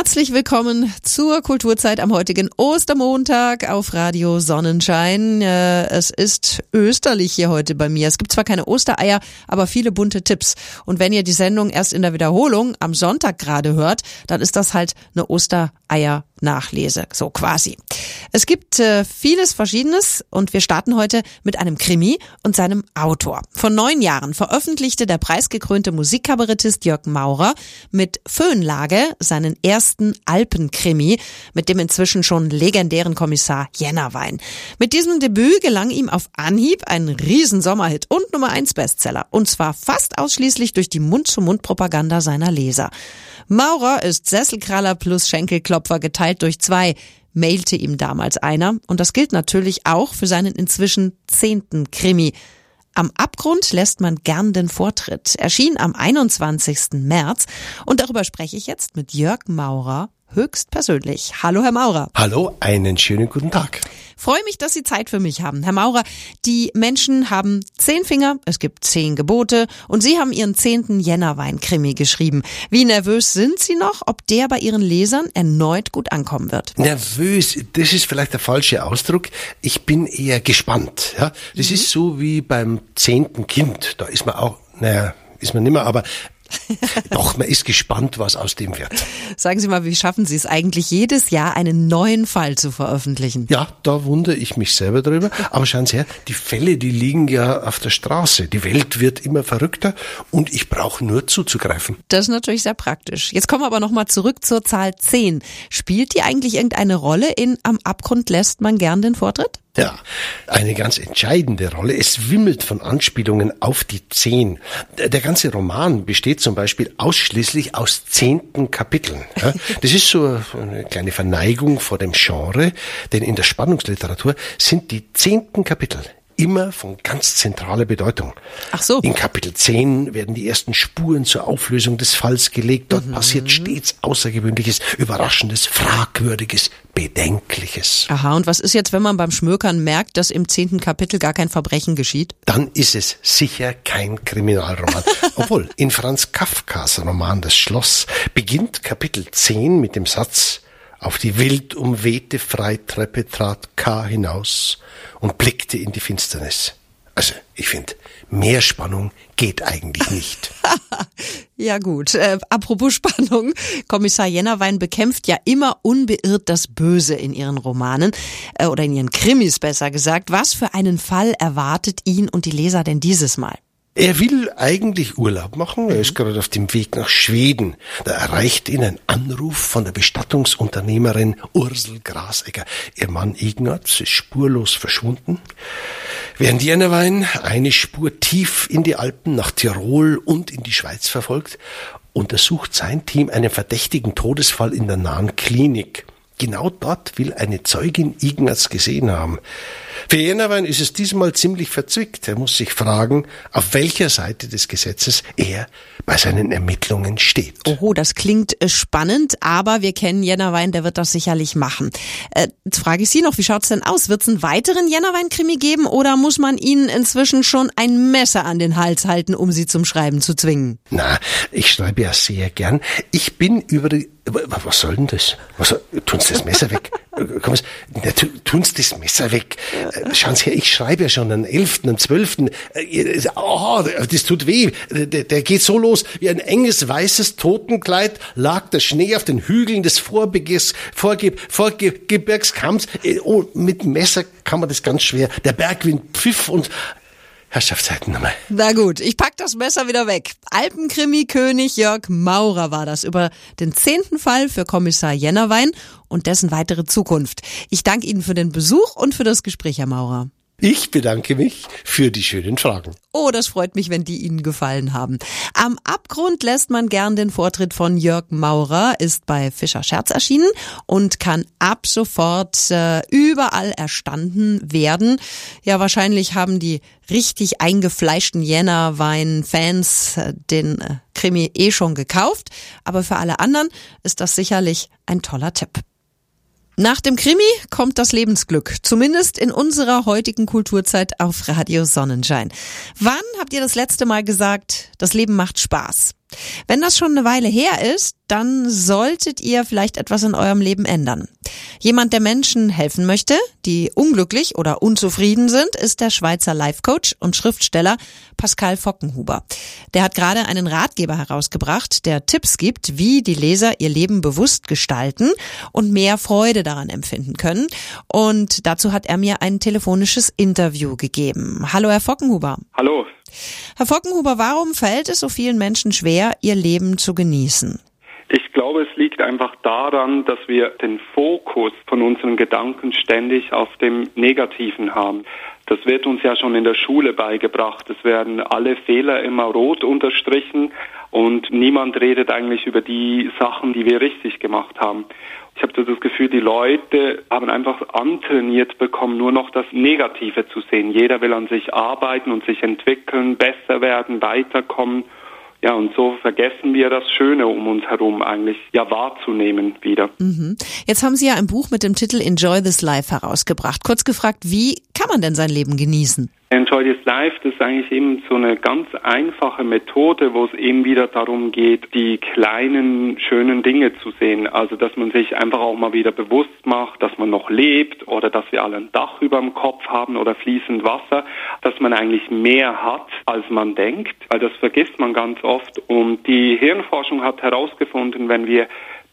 Herzlich willkommen zur Kulturzeit am heutigen Ostermontag auf Radio Sonnenschein. Äh, es ist österlich hier heute bei mir. Es gibt zwar keine Ostereier, aber viele bunte Tipps. Und wenn ihr die Sendung erst in der Wiederholung am Sonntag gerade hört, dann ist das halt eine Ostereier Nachlese, so quasi. Es gibt äh, vieles Verschiedenes und wir starten heute mit einem Krimi und seinem Autor. Vor neun Jahren veröffentlichte der preisgekrönte Musikkabarettist Jörg Maurer mit Föhnlage seinen ersten Alpenkrimi mit dem inzwischen schon legendären Kommissar Jennerwein. Mit diesem Debüt gelang ihm auf Anhieb ein Riesensommerhit und Nummer 1 Bestseller. Und zwar fast ausschließlich durch die Mund-zu-Mund-Propaganda seiner Leser. Maurer ist Sesselkraller plus Schenkelklopfer geteilt durch zwei, mailte ihm damals einer. Und das gilt natürlich auch für seinen inzwischen zehnten Krimi. Am Abgrund lässt man gern den Vortritt. Erschien am 21. März und darüber spreche ich jetzt mit Jörg Maurer höchstpersönlich. Hallo, Herr Maurer. Hallo, einen schönen guten Tag. Freue mich, dass Sie Zeit für mich haben. Herr Maurer, die Menschen haben zehn Finger, es gibt zehn Gebote und Sie haben Ihren zehnten Jännerwein-Krimi geschrieben. Wie nervös sind Sie noch, ob der bei Ihren Lesern erneut gut ankommen wird? Nervös, das ist vielleicht der falsche Ausdruck. Ich bin eher gespannt. Ja? Das mhm. ist so wie beim zehnten Kind. Da ist man auch, naja, ist man nimmer, aber Doch, man ist gespannt, was aus dem wird. Sagen Sie mal, wie schaffen Sie es eigentlich jedes Jahr, einen neuen Fall zu veröffentlichen? Ja, da wundere ich mich selber drüber. Aber schauen Sie her, die Fälle, die liegen ja auf der Straße. Die Welt wird immer verrückter und ich brauche nur zuzugreifen. Das ist natürlich sehr praktisch. Jetzt kommen wir aber nochmal zurück zur Zahl 10. Spielt die eigentlich irgendeine Rolle in Am Abgrund lässt man gern den Vortritt? Ja, eine ganz entscheidende Rolle. Es wimmelt von Anspielungen auf die Zehn. Der ganze Roman besteht zum Beispiel ausschließlich aus zehnten Kapiteln. Das ist so eine kleine Verneigung vor dem Genre, denn in der Spannungsliteratur sind die zehnten Kapitel immer von ganz zentraler Bedeutung. Ach so. In Kapitel 10 werden die ersten Spuren zur Auflösung des Falls gelegt. Dort mhm. passiert stets Außergewöhnliches, Überraschendes, Fragwürdiges, Bedenkliches. Aha, und was ist jetzt, wenn man beim Schmökern merkt, dass im zehnten Kapitel gar kein Verbrechen geschieht? Dann ist es sicher kein Kriminalroman. Obwohl, in Franz Kafkas Roman Das Schloss beginnt Kapitel 10 mit dem Satz, auf die wild umwehte Freitreppe trat K. hinaus und blickte in die Finsternis. Also, ich finde, mehr Spannung geht eigentlich nicht. ja gut, äh, apropos Spannung, Kommissar Jennerwein bekämpft ja immer unbeirrt das Böse in ihren Romanen äh, oder in ihren Krimis besser gesagt. Was für einen Fall erwartet ihn und die Leser denn dieses Mal? Er will eigentlich Urlaub machen. Er ist gerade auf dem Weg nach Schweden. Da erreicht ihn ein Anruf von der Bestattungsunternehmerin Ursel Grasegger. Ihr Mann Ignaz ist spurlos verschwunden. Während Jennewein eine Spur tief in die Alpen nach Tirol und in die Schweiz verfolgt, untersucht sein Team einen verdächtigen Todesfall in der nahen Klinik. Genau dort will eine Zeugin Ignaz gesehen haben. Für Jenerwein ist es diesmal ziemlich verzwickt. Er muss sich fragen, auf welcher Seite des Gesetzes er bei seinen Ermittlungen steht. Oho, das klingt äh, spannend, aber wir kennen Jennerwein, der wird das sicherlich machen. Äh, jetzt frage ich Sie noch, wie schaut's denn aus? Wird's einen weiteren Jennerwein-Krimi geben oder muss man Ihnen inzwischen schon ein Messer an den Hals halten, um Sie zum Schreiben zu zwingen? Na, ich schreibe ja sehr gern. Ich bin über die was soll denn das? Was, tun Sie das Messer weg? Komm, na, Sie das Messer weg. Äh, schauen Sie her, ich schreibe ja schon am 11., am 12. Oh, das tut weh. Der, der geht so los, wie ein enges weißes Totenkleid lag der Schnee auf den Hügeln des Vorbeges, Vorge, Vorgebirgskamms. Äh, oh, mit Messer kann man das ganz schwer. Der Bergwind pfiff und Herrschaftszeiten nochmal. Na gut, ich pack das Messer wieder weg. Alpenkrimi-König Jörg Maurer war das über den zehnten Fall für Kommissar Jennerwein und dessen weitere Zukunft. Ich danke Ihnen für den Besuch und für das Gespräch, Herr Maurer. Ich bedanke mich für die schönen Fragen. Oh, das freut mich, wenn die Ihnen gefallen haben. Am Abgrund lässt man gern den Vortritt von Jörg Maurer, ist bei Fischer Scherz erschienen und kann ab sofort äh, überall erstanden werden. Ja, wahrscheinlich haben die richtig eingefleischten Jänner-Wein-Fans äh, den äh, Krimi eh schon gekauft, aber für alle anderen ist das sicherlich ein toller Tipp. Nach dem Krimi kommt das Lebensglück, zumindest in unserer heutigen Kulturzeit auf Radio Sonnenschein. Wann habt ihr das letzte Mal gesagt, das Leben macht Spaß? Wenn das schon eine Weile her ist, dann solltet ihr vielleicht etwas in eurem Leben ändern. Jemand, der Menschen helfen möchte, die unglücklich oder unzufrieden sind, ist der Schweizer Life-Coach und Schriftsteller Pascal Fockenhuber. Der hat gerade einen Ratgeber herausgebracht, der Tipps gibt, wie die Leser ihr Leben bewusst gestalten und mehr Freude daran empfinden können. Und dazu hat er mir ein telefonisches Interview gegeben. Hallo, Herr Fockenhuber. Hallo. Herr Fockenhuber, warum fällt es so vielen Menschen schwer, ihr Leben zu genießen? Ich glaube, es liegt einfach daran, dass wir den Fokus von unseren Gedanken ständig auf dem Negativen haben. Das wird uns ja schon in der Schule beigebracht. Es werden alle Fehler immer rot unterstrichen und niemand redet eigentlich über die Sachen, die wir richtig gemacht haben. Ich habe so das Gefühl, die Leute haben einfach antrainiert bekommen, nur noch das Negative zu sehen. Jeder will an sich arbeiten und sich entwickeln, besser werden, weiterkommen. Ja, und so vergessen wir das Schöne um uns herum eigentlich ja wahrzunehmen wieder. Mhm. Jetzt haben Sie ja ein Buch mit dem Titel Enjoy This Life herausgebracht. Kurz gefragt, wie kann man denn sein Leben genießen? Enjoy This Life, das ist eigentlich eben so eine ganz einfache Methode, wo es eben wieder darum geht, die kleinen, schönen Dinge zu sehen. Also, dass man sich einfach auch mal wieder bewusst macht, dass man noch lebt oder dass wir alle ein Dach über dem Kopf haben oder fließend Wasser, dass man eigentlich mehr hat, als man denkt, weil das vergisst man ganz oft. Und die Hirnforschung hat herausgefunden, wenn wir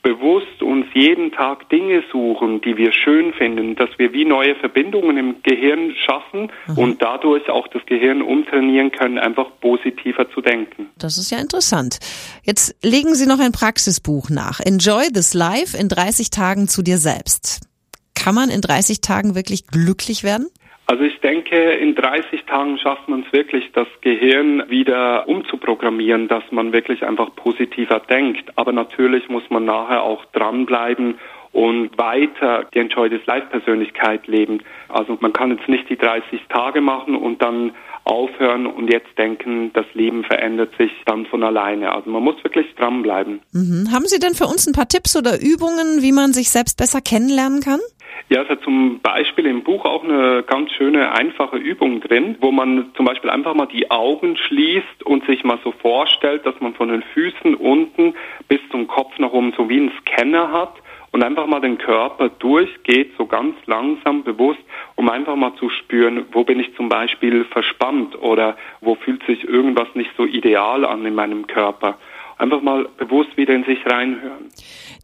bewusst uns jeden Tag Dinge suchen, die wir schön finden, dass wir wie neue Verbindungen im Gehirn schaffen mhm. und dadurch auch das Gehirn umtrainieren können, einfach positiver zu denken. Das ist ja interessant. Jetzt legen Sie noch ein Praxisbuch nach. Enjoy this life in 30 Tagen zu dir selbst. Kann man in 30 Tagen wirklich glücklich werden? Also ich denke, in 30 Tagen schafft man es wirklich, das Gehirn wieder umzuprogrammieren, dass man wirklich einfach positiver denkt. Aber natürlich muss man nachher auch dranbleiben und weiter die Enjoy Life Persönlichkeit leben. Also man kann jetzt nicht die 30 Tage machen und dann aufhören und jetzt denken, das Leben verändert sich dann von alleine. Also man muss wirklich dranbleiben. Mhm. Haben Sie denn für uns ein paar Tipps oder Übungen, wie man sich selbst besser kennenlernen kann? Ja, es hat zum Beispiel im Buch auch eine ganz schöne, einfache Übung drin, wo man zum Beispiel einfach mal die Augen schließt und sich mal so vorstellt, dass man von den Füßen unten bis zum Kopf nach oben so wie einen Scanner hat und einfach mal den Körper durchgeht, so ganz langsam, bewusst, um einfach mal zu spüren, wo bin ich zum Beispiel verspannt oder wo fühlt sich irgendwas nicht so ideal an in meinem Körper einfach mal bewusst wieder in sich reinhören.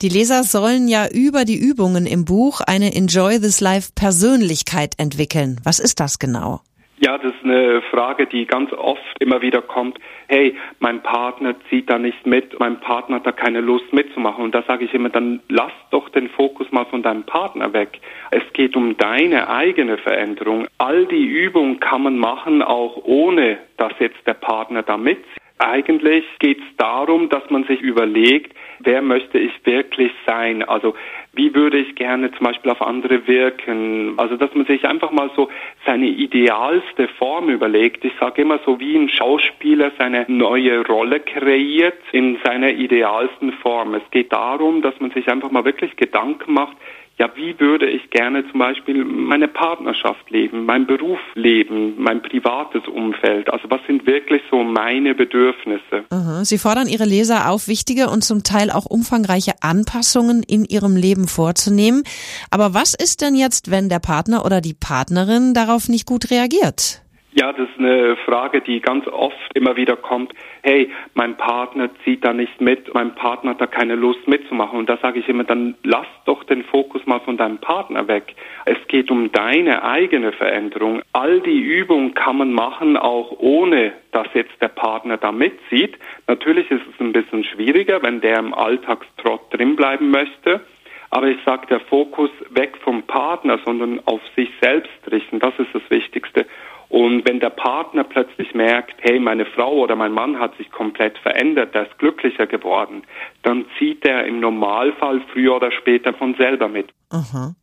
Die Leser sollen ja über die Übungen im Buch eine Enjoy This Life Persönlichkeit entwickeln. Was ist das genau? Ja, das ist eine Frage, die ganz oft immer wieder kommt. Hey, mein Partner zieht da nicht mit, mein Partner hat da keine Lust mitzumachen. Und da sage ich immer, dann lass doch den Fokus mal von deinem Partner weg. Es geht um deine eigene Veränderung. All die Übungen kann man machen, auch ohne dass jetzt der Partner da mitzieht. Eigentlich geht es darum, dass man sich überlegt, wer möchte ich wirklich sein? Also wie würde ich gerne zum Beispiel auf andere wirken? Also dass man sich einfach mal so seine idealste Form überlegt. Ich sage immer so, wie ein Schauspieler seine neue Rolle kreiert in seiner idealsten Form. Es geht darum, dass man sich einfach mal wirklich Gedanken macht, ja, wie würde ich gerne zum Beispiel meine Partnerschaft leben, mein Beruf leben, mein privates Umfeld? Also was sind wirklich so meine Bedürfnisse? Sie fordern Ihre Leser auf, wichtige und zum Teil auch umfangreiche Anpassungen in ihrem Leben vorzunehmen. Aber was ist denn jetzt, wenn der Partner oder die Partnerin darauf nicht gut reagiert? Ja, das ist eine Frage, die ganz oft immer wieder kommt. Hey, mein Partner zieht da nicht mit, mein Partner hat da keine Lust mitzumachen. Und da sage ich immer, dann lass doch den Fokus mal von deinem Partner weg. Es geht um deine eigene Veränderung. All die Übungen kann man machen, auch ohne dass jetzt der Partner da mitzieht. Natürlich ist es ein bisschen schwieriger, wenn der im Alltagstrott drinbleiben möchte. Aber ich sage, der Fokus weg vom Partner, sondern auf sich selbst richten, das ist das Wichtigste. Und wenn der Partner plötzlich merkt, hey, meine Frau oder mein Mann hat sich komplett verändert, der ist glücklicher geworden, dann zieht er im Normalfall früher oder später von selber mit. Aha.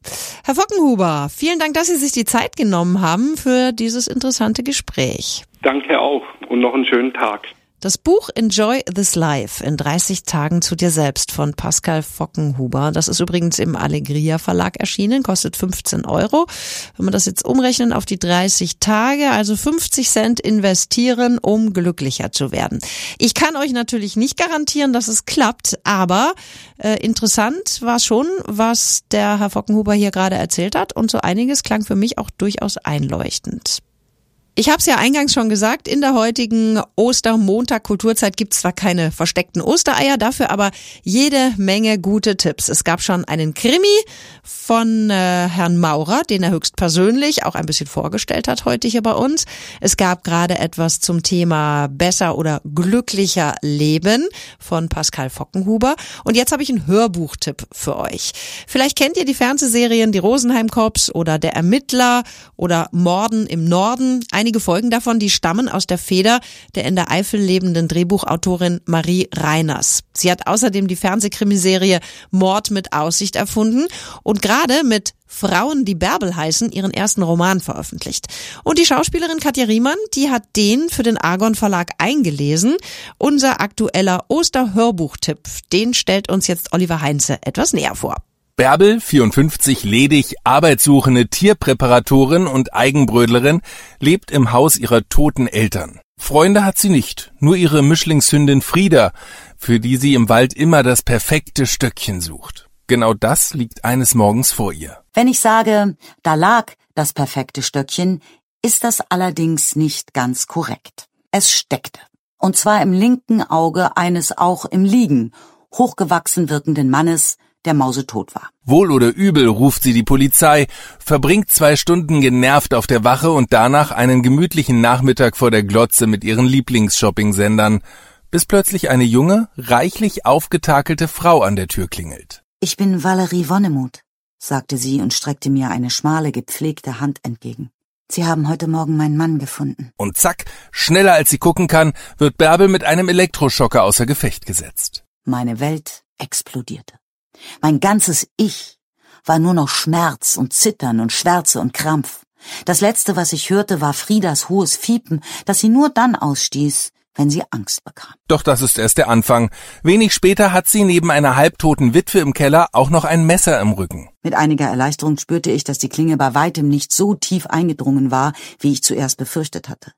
Herr Fockenhuber, vielen Dank, dass Sie sich die Zeit genommen haben für dieses interessante Gespräch. Danke auch und noch einen schönen Tag. Das Buch Enjoy This Life in 30 Tagen zu dir selbst von Pascal Fockenhuber. Das ist übrigens im Allegria Verlag erschienen, kostet 15 Euro. Wenn man das jetzt umrechnen auf die 30 Tage, also 50 Cent investieren, um glücklicher zu werden. Ich kann euch natürlich nicht garantieren, dass es klappt, aber äh, interessant war schon, was der Herr Fockenhuber hier gerade erzählt hat und so einiges klang für mich auch durchaus einleuchtend. Ich habe es ja eingangs schon gesagt, in der heutigen Ostermontag Kulturzeit gibt es zwar keine versteckten Ostereier, dafür aber jede Menge gute Tipps. Es gab schon einen Krimi von äh, Herrn Maurer, den er höchstpersönlich auch ein bisschen vorgestellt hat heute hier bei uns. Es gab gerade etwas zum Thema besser oder glücklicher Leben von Pascal Fockenhuber. Und jetzt habe ich einen Hörbuchtipp für euch. Vielleicht kennt ihr die Fernsehserien Die Rosenheim Cops oder Der Ermittler oder Morden im Norden. Einige Folgen davon, die stammen aus der Feder der in der Eifel lebenden Drehbuchautorin Marie Reiners. Sie hat außerdem die Fernsehkrimiserie Mord mit Aussicht erfunden und gerade mit Frauen, die Bärbel heißen, ihren ersten Roman veröffentlicht. Und die Schauspielerin Katja Riemann, die hat den für den Argon Verlag eingelesen. Unser aktueller Osterhörbuchtipp, den stellt uns jetzt Oliver Heinze etwas näher vor. Bärbel, 54, ledig, arbeitssuchende Tierpräparatorin und Eigenbrödlerin, lebt im Haus ihrer toten Eltern. Freunde hat sie nicht, nur ihre Mischlingshündin Frieda, für die sie im Wald immer das perfekte Stöckchen sucht. Genau das liegt eines Morgens vor ihr. Wenn ich sage, da lag das perfekte Stöckchen, ist das allerdings nicht ganz korrekt. Es steckte. Und zwar im linken Auge eines auch im Liegen, hochgewachsen wirkenden Mannes, der mausetot war. Wohl oder übel ruft sie die Polizei, verbringt zwei Stunden genervt auf der Wache und danach einen gemütlichen Nachmittag vor der Glotze mit ihren Lieblingsshopping-Sendern, bis plötzlich eine junge, reichlich aufgetakelte Frau an der Tür klingelt. Ich bin Valerie Wonnemuth, sagte sie und streckte mir eine schmale, gepflegte Hand entgegen. Sie haben heute Morgen meinen Mann gefunden. Und zack, schneller als sie gucken kann, wird Bärbel mit einem Elektroschocker außer Gefecht gesetzt. Meine Welt explodierte. Mein ganzes Ich war nur noch Schmerz und Zittern und Schwärze und Krampf. Das letzte, was ich hörte, war Friedas hohes Fiepen, das sie nur dann ausstieß, wenn sie Angst bekam. Doch das ist erst der Anfang. Wenig später hat sie neben einer halbtoten Witwe im Keller auch noch ein Messer im Rücken. Mit einiger Erleichterung spürte ich, dass die Klinge bei weitem nicht so tief eingedrungen war, wie ich zuerst befürchtet hatte.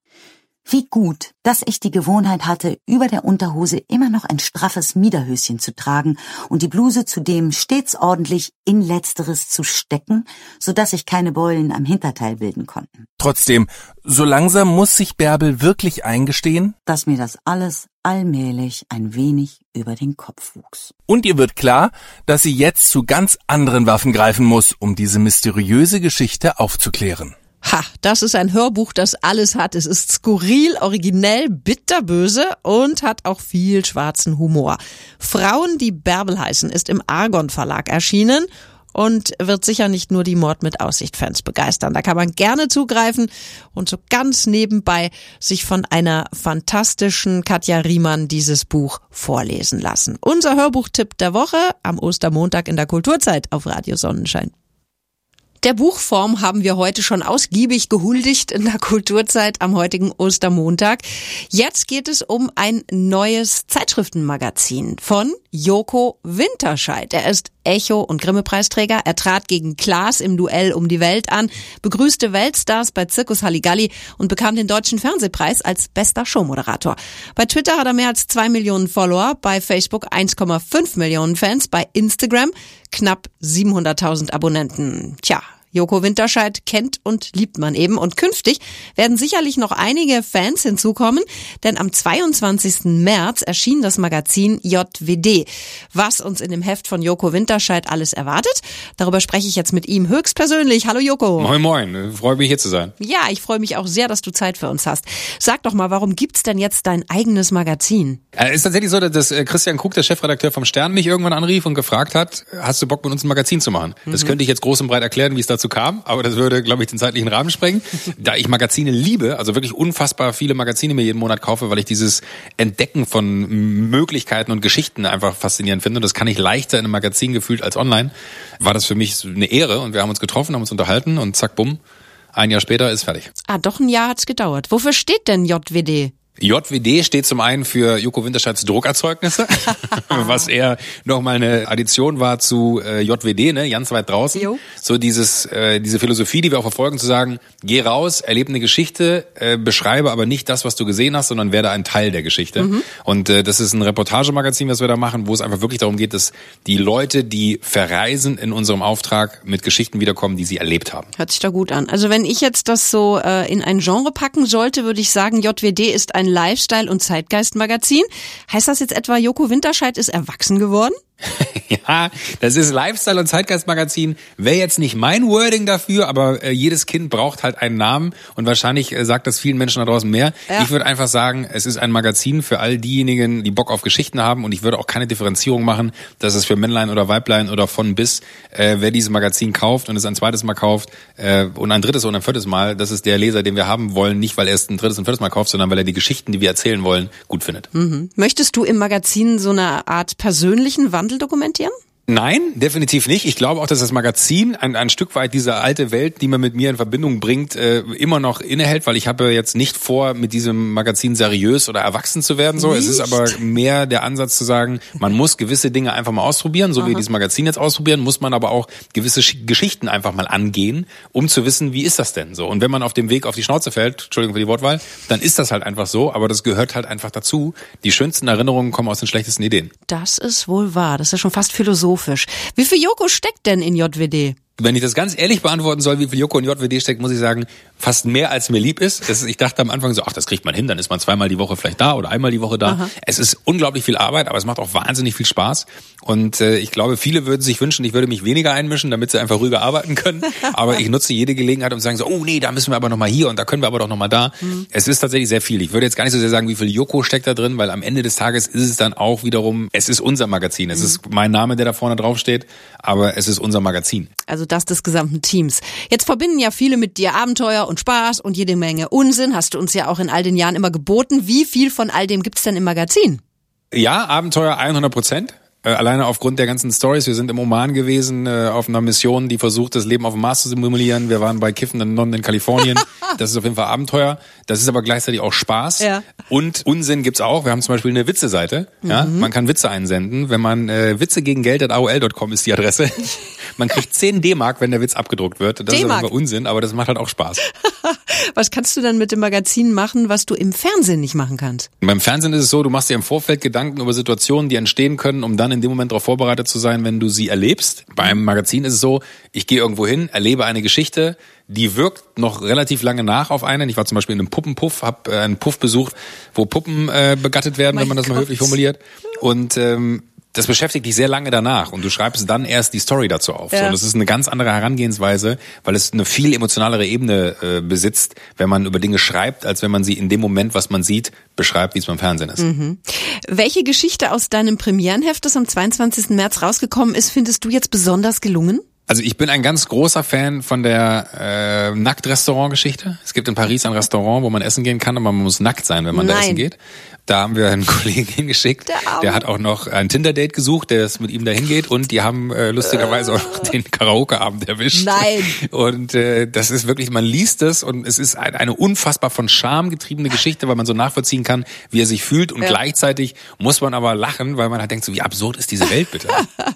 Wie gut, dass ich die Gewohnheit hatte, über der Unterhose immer noch ein straffes Miederhöschen zu tragen und die Bluse zudem stets ordentlich in letzteres zu stecken, so dass sich keine Beulen am Hinterteil bilden konnten. Trotzdem, so langsam muss sich Bärbel wirklich eingestehen, dass mir das alles allmählich ein wenig über den Kopf wuchs. Und ihr wird klar, dass sie jetzt zu ganz anderen Waffen greifen muss, um diese mysteriöse Geschichte aufzuklären. Ha, das ist ein Hörbuch, das alles hat. Es ist skurril, originell, bitterböse und hat auch viel schwarzen Humor. Frauen, die Bärbel heißen, ist im Argon Verlag erschienen und wird sicher nicht nur die Mord mit Aussicht Fans begeistern. Da kann man gerne zugreifen und so ganz nebenbei sich von einer fantastischen Katja Riemann dieses Buch vorlesen lassen. Unser Hörbuchtipp der Woche am Ostermontag in der Kulturzeit auf Radio Sonnenschein. Der Buchform haben wir heute schon ausgiebig gehuldigt in der Kulturzeit am heutigen Ostermontag. Jetzt geht es um ein neues Zeitschriftenmagazin von Joko Winterscheid. Er ist Echo- und Grimme-Preisträger. Er trat gegen Klaas im Duell um die Welt an, begrüßte Weltstars bei Zirkus Halligalli und bekam den Deutschen Fernsehpreis als bester Showmoderator. Bei Twitter hat er mehr als zwei Millionen Follower, bei Facebook 1,5 Millionen Fans, bei Instagram knapp 700.000 Abonnenten. Tja, Joko Winterscheid kennt und liebt man eben. Und künftig werden sicherlich noch einige Fans hinzukommen, denn am 22. März erschien das Magazin JWD. Was uns in dem Heft von Joko Winterscheid alles erwartet, darüber spreche ich jetzt mit ihm höchstpersönlich. Hallo Joko. Moin Moin, freue mich hier zu sein. Ja, ich freue mich auch sehr, dass du Zeit für uns hast. Sag doch mal, warum gibt's denn jetzt dein eigenes Magazin? Es äh, ist tatsächlich so, dass äh, Christian Krug, der Chefredakteur vom Stern, mich irgendwann anrief und gefragt hat, hast du Bock mit uns ein Magazin zu machen? Mhm. Das könnte ich jetzt groß und breit erklären, wie es dazu dazu kam, aber das würde, glaube ich, den zeitlichen Rahmen sprengen. Da ich Magazine liebe, also wirklich unfassbar viele Magazine mir jeden Monat kaufe, weil ich dieses Entdecken von Möglichkeiten und Geschichten einfach faszinierend finde. Und das kann ich leichter in einem Magazin gefühlt als online. War das für mich eine Ehre und wir haben uns getroffen, haben uns unterhalten und zack, bumm, ein Jahr später ist fertig. Ah, doch ein Jahr hat's gedauert. Wofür steht denn JWD? JWD steht zum einen für Joko Winterscheids Druckerzeugnisse, was eher nochmal eine Addition war zu äh, JWD, ne, ganz weit draußen. Jo. So dieses, äh, diese Philosophie, die wir auch verfolgen, zu sagen, geh raus, erlebe eine Geschichte, äh, beschreibe aber nicht das, was du gesehen hast, sondern werde ein Teil der Geschichte. Und äh, das ist ein Reportagemagazin, was wir da machen, wo es einfach wirklich darum geht, dass die Leute, die verreisen in unserem Auftrag, mit Geschichten wiederkommen, die sie erlebt haben. Hört sich da gut an. Also wenn ich jetzt das so äh, in ein Genre packen sollte, würde ich sagen, JWD ist ein Lifestyle- und Zeitgeistmagazin. Heißt das jetzt etwa, Joko Winterscheid ist erwachsen geworden? Ja, das ist Lifestyle und Zeitgeistmagazin. Wäre jetzt nicht mein Wording dafür, aber äh, jedes Kind braucht halt einen Namen und wahrscheinlich äh, sagt das vielen Menschen da draußen mehr. Ja. Ich würde einfach sagen, es ist ein Magazin für all diejenigen, die Bock auf Geschichten haben und ich würde auch keine Differenzierung machen, dass es für Männlein oder Weiblein oder von bis, äh, wer dieses Magazin kauft und es ein zweites Mal kauft äh, und ein drittes und ein viertes Mal, das ist der Leser, den wir haben wollen, nicht weil er es ein drittes und viertes Mal kauft, sondern weil er die Geschichten, die wir erzählen wollen, gut findet. Möchtest du im Magazin so eine Art persönlichen Wandel Pendeldokument hjem? Nein, definitiv nicht. Ich glaube auch, dass das Magazin ein, ein Stück weit diese alte Welt, die man mit mir in Verbindung bringt, äh, immer noch innehält, weil ich habe jetzt nicht vor, mit diesem Magazin seriös oder erwachsen zu werden. So, es ist Nicht? aber mehr der Ansatz zu sagen, man muss gewisse Dinge einfach mal ausprobieren, so wie wir dieses Magazin jetzt ausprobieren, muss man aber auch gewisse Sch- Geschichten einfach mal angehen, um zu wissen, wie ist das denn so. Und wenn man auf dem Weg auf die Schnauze fällt, Entschuldigung für die Wortwahl, dann ist das halt einfach so. Aber das gehört halt einfach dazu. Die schönsten Erinnerungen kommen aus den schlechtesten Ideen. Das ist wohl wahr. Das ist schon fast philosophisch. Wie viel Joko steckt denn in JWD? Wenn ich das ganz ehrlich beantworten soll, wie viel Joko in JWD steckt, muss ich sagen, fast mehr als mir lieb ist. Ist ich dachte am Anfang so, ach, das kriegt man hin, dann ist man zweimal die Woche vielleicht da oder einmal die Woche da. Es ist unglaublich viel Arbeit, aber es macht auch wahnsinnig viel Spaß. Und äh, ich glaube, viele würden sich wünschen, ich würde mich weniger einmischen, damit sie einfach ruhiger arbeiten können. Aber ich nutze jede Gelegenheit, um zu sagen so, oh nee, da müssen wir aber nochmal hier und da können wir aber doch nochmal da. Es ist tatsächlich sehr viel. Ich würde jetzt gar nicht so sehr sagen, wie viel Joko steckt da drin, weil am Ende des Tages ist es dann auch wiederum, es ist unser Magazin. Es ist mein Name, der da vorne drauf steht, aber es ist unser Magazin. Also das des gesamten Teams. Jetzt verbinden ja viele mit dir Abenteuer und Spaß und jede Menge Unsinn. Hast du uns ja auch in all den Jahren immer geboten. Wie viel von all dem gibt's denn im Magazin? Ja, Abenteuer 100 Prozent. Äh, alleine aufgrund der ganzen Stories. Wir sind im Oman gewesen, äh, auf einer Mission, die versucht, das Leben auf dem Mars zu simulieren. Wir waren bei kiffenden Nonnen in Kalifornien. Das ist auf jeden Fall Abenteuer. Das ist aber gleichzeitig auch Spaß. Ja. Und Unsinn gibt's auch. Wir haben zum Beispiel eine Witze-Seite. Ja, man kann Witze einsenden. Wenn man äh, Witze gegen Geld AOL.com ist die Adresse. Man kriegt 10 D-Mark, wenn der Witz abgedruckt wird. Das ist aber Unsinn, aber das macht halt auch Spaß. Was kannst du dann mit dem Magazin machen, was du im Fernsehen nicht machen kannst? Beim Fernsehen ist es so, du machst dir im Vorfeld Gedanken über Situationen, die entstehen können, um dann in dem Moment darauf vorbereitet zu sein, wenn du sie erlebst. Beim Magazin ist es so, ich gehe irgendwo hin, erlebe eine Geschichte, die wirkt noch relativ lange nach auf einen. Ich war zum Beispiel in einem Puppenpuff, habe äh, einen Puff besucht, wo Puppen äh, begattet werden, Mein wenn man das mal Gott. höflich formuliert. Und ähm, das beschäftigt dich sehr lange danach und du schreibst dann erst die Story dazu auf. So, Ja. und das ist eine ganz andere Herangehensweise, weil es eine viel emotionalere Ebene äh, besitzt, wenn man über Dinge schreibt, als wenn man sie in dem Moment, was man sieht, beschreibt, wie es beim Fernsehen ist. Welche Geschichte aus deinem Premierenheft, das am 22. März rausgekommen ist, findest du jetzt besonders gelungen? Also ich bin ein ganz großer Fan von der äh, Nackt-Restaurant-Geschichte. Es gibt in Paris ein Restaurant, wo man essen gehen kann, aber man muss nackt sein, wenn man da Nein. essen geht. Da haben wir einen Kollegen hingeschickt, Der der hat auch noch ein Tinder-Date gesucht, der es mit ihm dahin geht und die haben äh, lustigerweise auch noch den Karaoke-Abend erwischt. Nein. Und äh, das ist wirklich, man liest es und es ist ein, eine unfassbar von Scham getriebene Geschichte, weil man so nachvollziehen kann, wie er sich fühlt und Ja. gleichzeitig muss man aber lachen, weil man halt denkt so, wie absurd ist diese Welt bitte.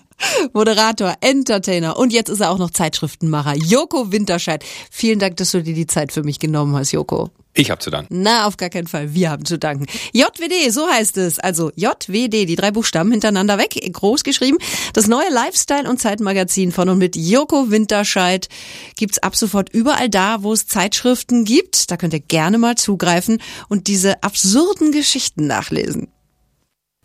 Moderator, Entertainer und jetzt ist er auch noch Zeitschriftenmacher. Joko Winterscheid. Vielen Dank, dass du dir die Zeit für mich genommen hast, Joko. Ich habe zu danken. Na, auf gar keinen Fall. Wir haben zu danken. JWD, so heißt es. Also JWD, die drei Buchstaben hintereinander weg, groß geschrieben. Das neue Lifestyle- und Zeitmagazin von und mit Joko Winterscheid gibt's ab sofort überall da, wo es Zeitschriften gibt. Da könnt ihr gerne mal zugreifen und diese absurden Geschichten nachlesen.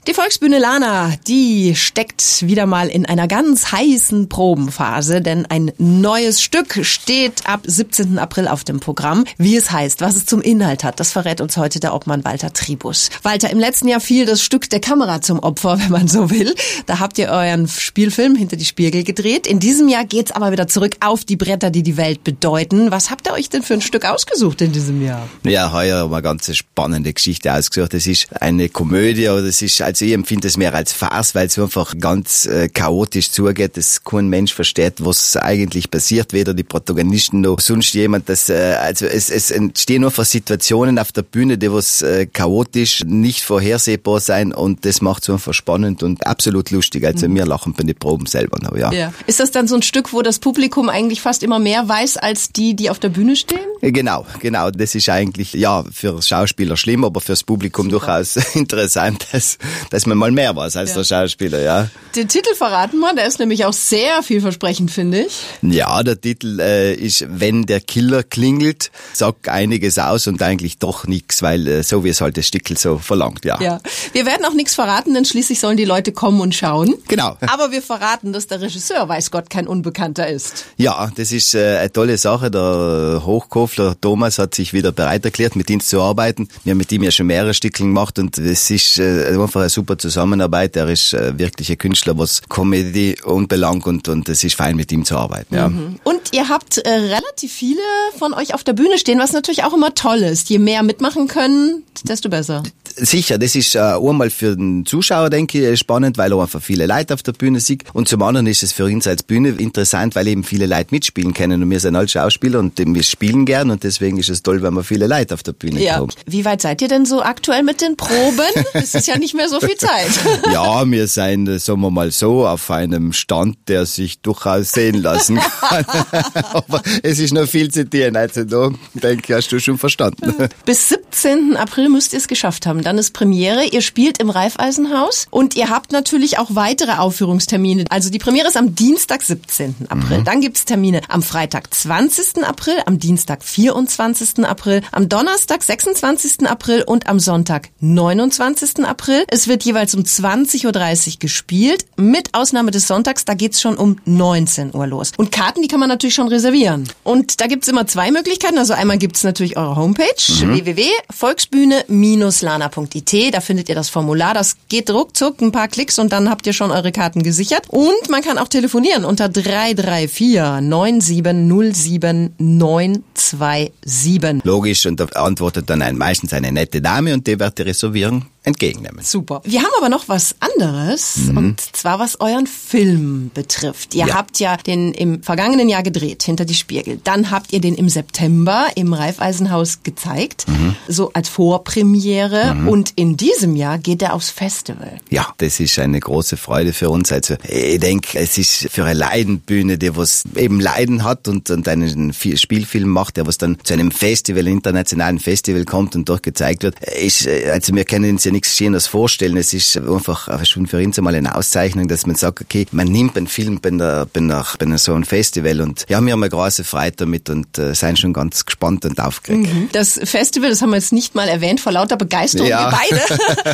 Die Volksbühne Lana, die steckt wieder mal in einer ganz heißen Probenphase, denn ein neues Stück steht ab 17. April auf dem Programm. Wie es heißt, was es zum Inhalt hat, das verrät uns heute der Obmann Walter Tribus. Walter, im letzten Jahr fiel das Stück der Kamera zum Opfer, wenn man so will. Da habt ihr euren Spielfilm hinter die Spiegel gedreht. In diesem Jahr geht's aber wieder zurück auf die Bretter, die die Welt bedeuten. Was habt ihr euch denn für ein Stück ausgesucht in diesem Jahr? Ja, heuer haben wir eine ganz spannende Geschichte ausgesucht. Es ist eine Komödie oder es ist Also ich empfinde es mehr als Farce, weil es einfach ganz äh, chaotisch zugeht, dass kein Mensch versteht, was eigentlich passiert, weder die Protagonisten noch sonst jemand. Das, äh, also es, es entstehen einfach Situationen auf der Bühne, die was äh, chaotisch, nicht vorhersehbar sein und das macht es einfach spannend und absolut lustig. Also mhm. wir lachen bei den Proben selber noch, ja. ja. Ist das dann so ein Stück, wo das Publikum eigentlich fast immer mehr weiß als die, die auf der Bühne stehen? Genau, genau. Das ist eigentlich, ja, für Schauspieler schlimm, aber fürs Publikum Super. durchaus interessant, dass, dass man mal mehr weiß als ja. der Schauspieler, ja. Den Titel verraten wir, der ist nämlich auch sehr vielversprechend, finde ich. Ja, der Titel äh, ist Wenn der Killer klingelt, sagt einiges aus und eigentlich doch nichts, weil äh, so wie es halt das Stickel so verlangt, ja. Ja. Wir werden auch nichts verraten, denn schließlich sollen die Leute kommen und schauen. Genau. Aber wir verraten, dass der Regisseur, weiß Gott, kein Unbekannter ist. Ja, das ist äh, eine tolle Sache. Der Hochkofler Thomas hat sich wieder bereit erklärt, mit ihm zu arbeiten. Wir haben mit ihm ja schon mehrere Stückchen gemacht und es ist äh, einfach eine super Zusammenarbeit. Er ist äh, wirklich ein Künstler, was Comedy unbelangt und, und es ist fein, mit ihm zu arbeiten. Ja. Mhm. Und ihr habt äh, relativ viele von euch auf der Bühne stehen, was natürlich auch immer toll ist. Je mehr mitmachen können, desto besser. Sicher, das ist äh, einmal für den Zuschauer, denke ich, spannend, weil er einfach viele Leute auf der Bühne sieht. Und zum anderen ist es für uns als Bühne interessant, weil eben viele Leute mitspielen können. Und wir sind alle Schauspieler und wir spielen gern und deswegen ist es toll, wenn wir viele Leute auf der Bühne ja. haben. Wie weit seid ihr denn so aktuell mit den Proben? Es ist ja nicht mehr so viel Zeit. ja, wir äh, sagen wir mal so, auf einem Stand, der sich durchaus sehen lassen kann. Aber es ist noch viel zu tun. Also da, denke ich, hast du schon verstanden. Bis 17. April müsst ihr es geschafft haben. Dann ist Premiere. Ihr spielt im Reifeisenhaus und ihr habt natürlich auch weitere Aufführungstermine. Also die Premiere ist am Dienstag, 17. April. Mhm. Dann gibt's Termine am Freitag, 20. April, am Dienstag, 24. April, am Donnerstag, 26. April und am Sonntag, 29. April. Es wird jeweils um 20.30 Uhr gespielt, mit Ausnahme des Sonntags, da geht's schon um 19 Uhr los. Und Karten, die kann man natürlich schon reservieren. Und da gibt's immer zwei Möglichkeiten. Also einmal gibt's natürlich eure Homepage, mhm. www.volksbühne-lana.it. Da findet ihr das Formular. Das geht ruckzuck, ein paar Klicks und dann habt ihr schon eure Karten gesichert. Und man kann auch telefonieren unter 334 9707 927. Logisch, und da antwortet dann ein, meistens eine nette Dame und die wird die Reservierung entgegennehmen. Super. Wir haben aber noch was anderes, mhm. und zwar was euren Film betrifft. Ihr ja. habt ja den im vergangenen Jahr gedreht, hinter die Spiegel. Dann habt ihr den im September im Reifeisenhaus gezeigt, mhm. so als Vorpremiere. Mhm. Und in diesem Jahr geht er aufs Festival. Ja, das ist eine große Freude für uns. Also ich denke, es ist für eine Leidenbühne, die was eben Leiden hat und, und einen Spielfilm macht, der was dann zu einem Festival, internationalen Festival kommt und dort gezeigt wird. Ist, also wir kennen uns ja nichts Schönes vorstellen. Es ist einfach schon für uns einmal eine Auszeichnung, dass man sagt, okay, man nimmt einen Film bei, der, bei, der, bei so einem Festival und ja, wir haben eine große Freude damit und äh, sind schon ganz gespannt und aufgeregt. Mhm. Das Festival, das haben wir jetzt nicht mal erwähnt, vor lauter Begeisterung, ja. wir beide.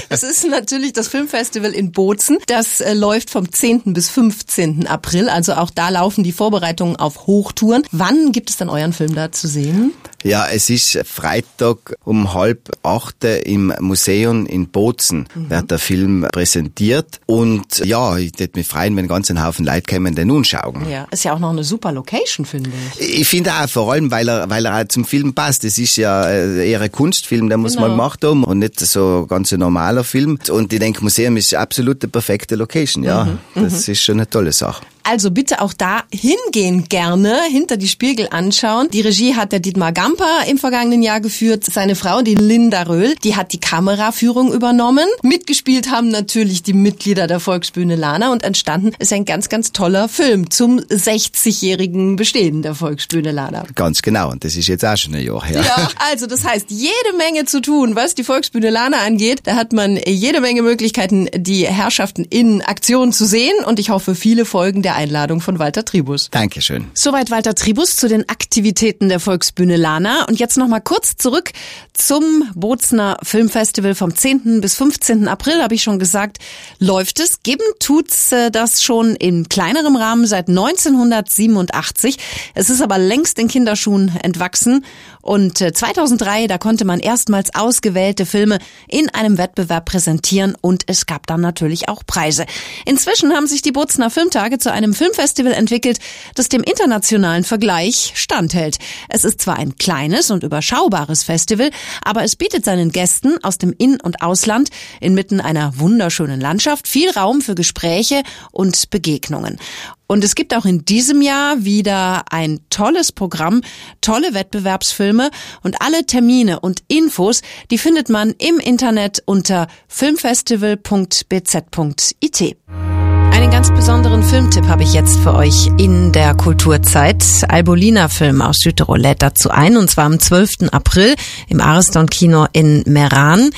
Das ist natürlich das Filmfestival in Bozen. Das äh, läuft vom 10. bis 15. April, also auch da laufen die Vorbereitungen auf Hochtouren. Wann gibt es dann euren Film da zu sehen? Ja, es ist Freitag um halb acht im Museum in Bozen mhm. wird der Film präsentiert. Und ja, ich würde mich freuen, wenn ein ganzen Haufen Leute kommen, den nun schauen. Ja, ist ja auch noch eine super Location, finde ich. Ich finde auch, vor allem, weil er, weil er auch zum Film passt. Es ist ja äh, eher ein Kunstfilm, der muss genau. man gemacht haben und nicht so ganz ein normaler Film. Und ich denke, Museum ist absolut die perfekte Location, ja. Mhm. Das mhm. ist schon eine tolle Sache. Also bitte auch da hingehen gerne, hinter die Spiegel anschauen. Die Regie hat der Dietmar Gamper im vergangenen Jahr geführt. Seine Frau, die Linda Röhl, die hat die Kameraführung übernommen. Mitgespielt haben natürlich die Mitglieder der Volksbühne Lana und entstanden ist ein ganz, ganz toller Film zum 60-jährigen Bestehen der Volksbühne Lana. Ganz genau. Und das ist jetzt auch schon ein Jahr her. Ja, also das heißt, jede Menge zu tun, was die Volksbühne Lana angeht. Da hat man jede Menge Möglichkeiten, die Herrschaften in Aktion zu sehen. Und ich hoffe, viele Folgen der Einladung von Walter Tribus. Dankeschön. Soweit Walter Tribus zu den Aktivitäten der Volksbühne Lana. Und jetzt noch mal kurz zurück zum Bozner Filmfestival vom 10. bis 15. April, habe ich schon gesagt, läuft es. Geben tut's äh, das schon in kleinerem Rahmen seit 1987. Es ist aber längst in Kinderschuhen entwachsen. Und 2003, äh, da konnte man erstmals ausgewählte Filme in einem Wettbewerb präsentieren und es gab dann natürlich auch Preise. Inzwischen haben sich die Bozner Filmtage zu einem Filmfestival entwickelt, das dem internationalen Vergleich standhält. Es ist zwar ein kleines und überschaubares Festival, aber es bietet seinen Gästen aus dem In- und Ausland inmitten einer wunderschönen Landschaft viel Raum für Gespräche und Begegnungen. Und es gibt auch in diesem Jahr wieder ein tolles Programm, tolle Wettbewerbsfilme und alle Termine und Infos, die findet man im Internet unter filmfestival.bz.it. Einen ganz besonderen Filmtipp habe ich jetzt für euch in der Kulturzeit. Albolina Film aus Südtirol lädt dazu ein und zwar am 12. April im Ariston Kino in Meran.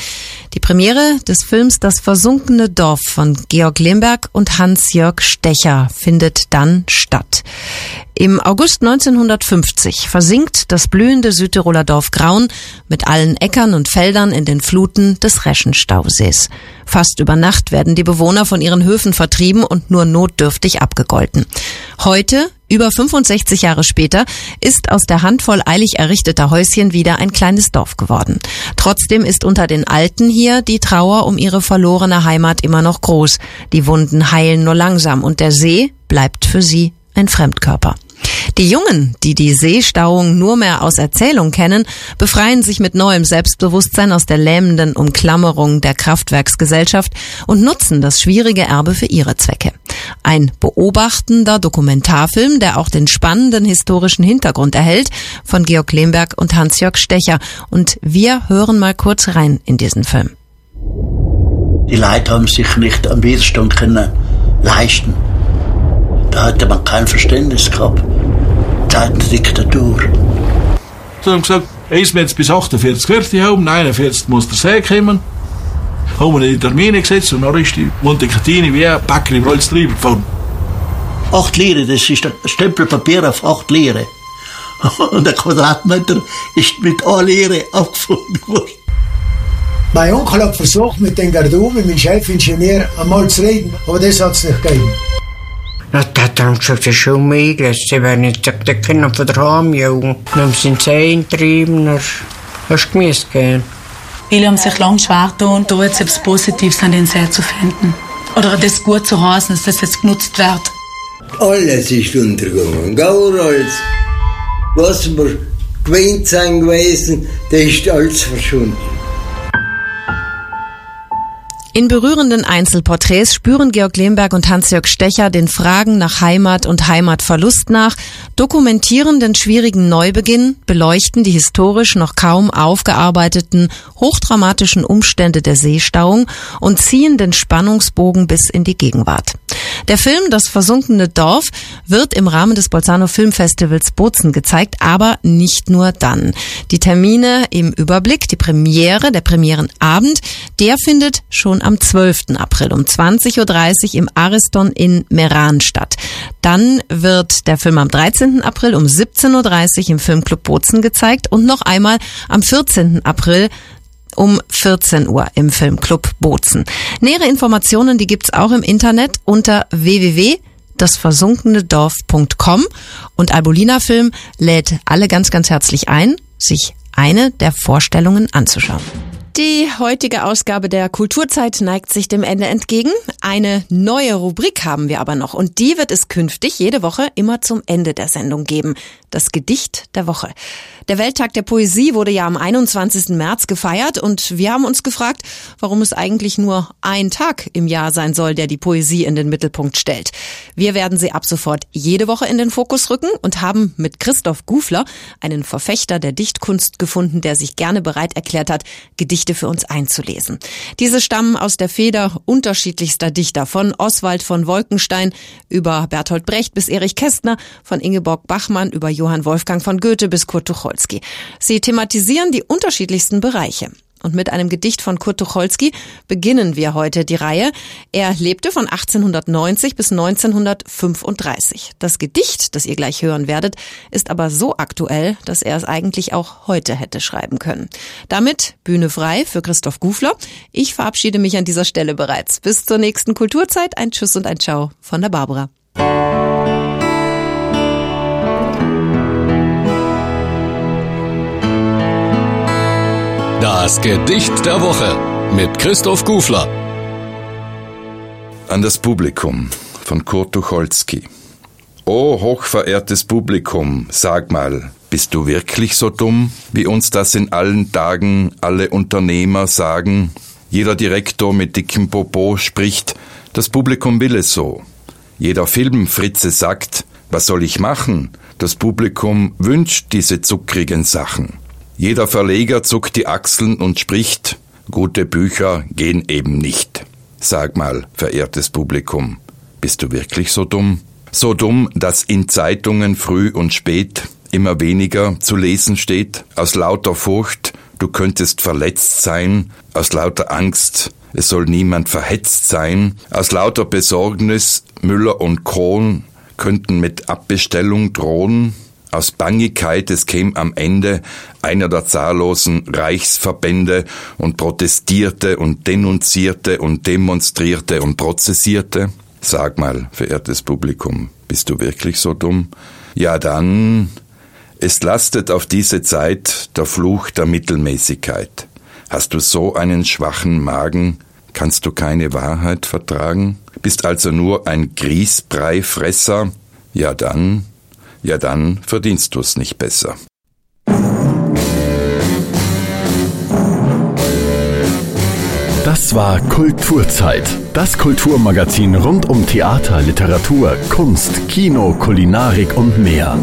Die Premiere des Films Das versunkene Dorf von Georg Lemberg und Hans-Jörg Stecher findet dann statt. Im August 1950 versinkt das blühende Südtiroler Dorf Graun mit allen Äckern und Feldern in den Fluten des Reschenstausees. Fast über Nacht werden die Bewohner von ihren Höfen vertrieben und nur notdürftig abgegolten. Heute, über 65 Jahre später, ist aus der Handvoll eilig errichteter Häuschen wieder ein kleines Dorf geworden. Trotzdem ist unter den Alten hier die Trauer um ihre verlorene Heimat immer noch groß. Die Wunden heilen nur langsam und der See bleibt für sie ein Fremdkörper. Die Jungen, die die Seestauung nur mehr aus Erzählung kennen, befreien sich mit neuem Selbstbewusstsein aus der lähmenden Umklammerung der Kraftwerksgesellschaft und nutzen das schwierige Erbe für ihre Zwecke. Ein beobachtender Dokumentarfilm, der auch den spannenden historischen Hintergrund erhält, von Georg Lemberg und Hans-Jörg Stecher. Und wir hören mal kurz rein in diesen Film. Die Leute haben sich nicht am Widerstand können leisten. Da hatte man kein Verständnis gehabt. Zeiten der Diktatur. Sie haben gesagt, eins wir jetzt bis 48 fertig haben, 49 muss der See kommen. Haben wir die Termine gesetzt und dann ist die Montecatini wie ein Backer im Holztreiber gefahren. Acht Lire, das ist ein Stempelpapier auf acht Lire. Und der Quadratmeter ist mit einer Lire abgefunden worden. Mein Onkel hat versucht, mit den Gardumen, mit dem Chefingenieur, einmal zu reden, aber das hat es nicht gegeben. Na, da hat er gesagt, das ist schon möglich. Sie werden nicht gesagt, die können von der Heimjugend. Dann sind sie eingetrieben, dann hast du Gemüse gegeben. Viele haben sich lang schwer getan, da jetzt etwas Positives an den See zu finden. Oder das gut zu heißen, dass das jetzt genutzt wird. Alles ist untergegangen. Gauerholz. Was wir gewöhnt sind gewesen, das ist alles verschwunden. In berührenden Einzelporträts spüren Georg Lemberg und Hans-Jörg Stecher den Fragen nach Heimat und Heimatverlust nach, dokumentieren den schwierigen Neubeginn, beleuchten die historisch noch kaum aufgearbeiteten, hochdramatischen Umstände der Seestauung und ziehen den Spannungsbogen bis in die Gegenwart. Der Film Das versunkene Dorf wird im Rahmen des Bolzano Filmfestivals Bozen gezeigt, aber nicht nur dann. Die Termine im Überblick, die Premiere, der Premierenabend, der findet schon am 12. April um 20.30 Uhr im Ariston in Meran statt. Dann wird der Film am 13. April um 17.30 Uhr im Filmclub Bozen gezeigt und noch einmal am 14. April um 14 Uhr im Filmclub Bozen. Nähere Informationen, die gibt's auch im Internet unter www.dasversunkenedorf.com und Albolina Film lädt alle ganz, ganz herzlich ein, sich eine der Vorstellungen anzuschauen. Die heutige Ausgabe der Kulturzeit neigt sich dem Ende entgegen. Eine neue Rubrik haben wir aber noch und die wird es künftig jede Woche immer zum Ende der Sendung geben. Das Gedicht der Woche. Der Welttag der Poesie wurde ja am 21. März gefeiert und wir haben uns gefragt, warum es eigentlich nur ein Tag im Jahr sein soll, der die Poesie in den Mittelpunkt stellt. Wir werden sie ab sofort jede Woche in den Fokus rücken und haben mit Christoph Gufler einen Verfechter der Dichtkunst gefunden, der sich gerne bereit erklärt hat, Gedichte für uns einzulesen. Diese stammen aus der Feder unterschiedlichster Dichter, von Oswald von Wolkenstein über Bertolt Brecht bis Erich Kästner, von Ingeborg Bachmann über Johann Wolfgang von Goethe bis Kurt Tucholsky. Sie thematisieren die unterschiedlichsten Bereiche. Und mit einem Gedicht von Kurt Tucholsky beginnen wir heute die Reihe. Er lebte von 1890 bis 1935. Das Gedicht, das ihr gleich hören werdet, ist aber so aktuell, dass er es eigentlich auch heute hätte schreiben können. Damit Bühne frei für Christoph Gufler. Ich verabschiede mich an dieser Stelle bereits. Bis zur nächsten Kulturzeit. Ein Tschüss und ein Ciao von der Barbara. Das Gedicht der Woche mit Christoph Gufler. An das Publikum. von Kurt Tucholsky. O hochverehrtes Publikum, sag mal, bist du wirklich so dumm, wie uns das in allen Tagen alle Unternehmer sagen? Jeder Direktor mit dickem Popo spricht, das Publikum will es so. Jeder Filmfritze sagt, was soll ich machen? Das Publikum wünscht diese zuckrigen Sachen. Jeder Verleger zuckt die Achseln und spricht, gute Bücher gehen eben nicht. Sag mal, verehrtes Publikum, bist du wirklich so dumm? So dumm, dass in Zeitungen früh und spät immer weniger zu lesen steht, aus lauter Furcht, du könntest verletzt sein, aus lauter Angst, es soll niemand verhetzt sein, aus lauter Besorgnis, Müller und Kron könnten mit Abbestellung drohen, aus Bangigkeit, es käme am Ende einer der zahllosen Reichsverbände und protestierte und denunzierte und demonstrierte und prozessierte. Sag mal, verehrtes Publikum, bist du wirklich so dumm? Ja, dann, es lastet auf diese Zeit der Fluch der Mittelmäßigkeit. Hast du so einen schwachen Magen, kannst du keine Wahrheit vertragen? Bist also nur ein Grießbreifresser? Ja dann, ja dann verdienst du's nicht besser. Das war Kulturzeit, das Kulturmagazin rund um Theater, Literatur, Kunst, Kino, Kulinarik und mehr.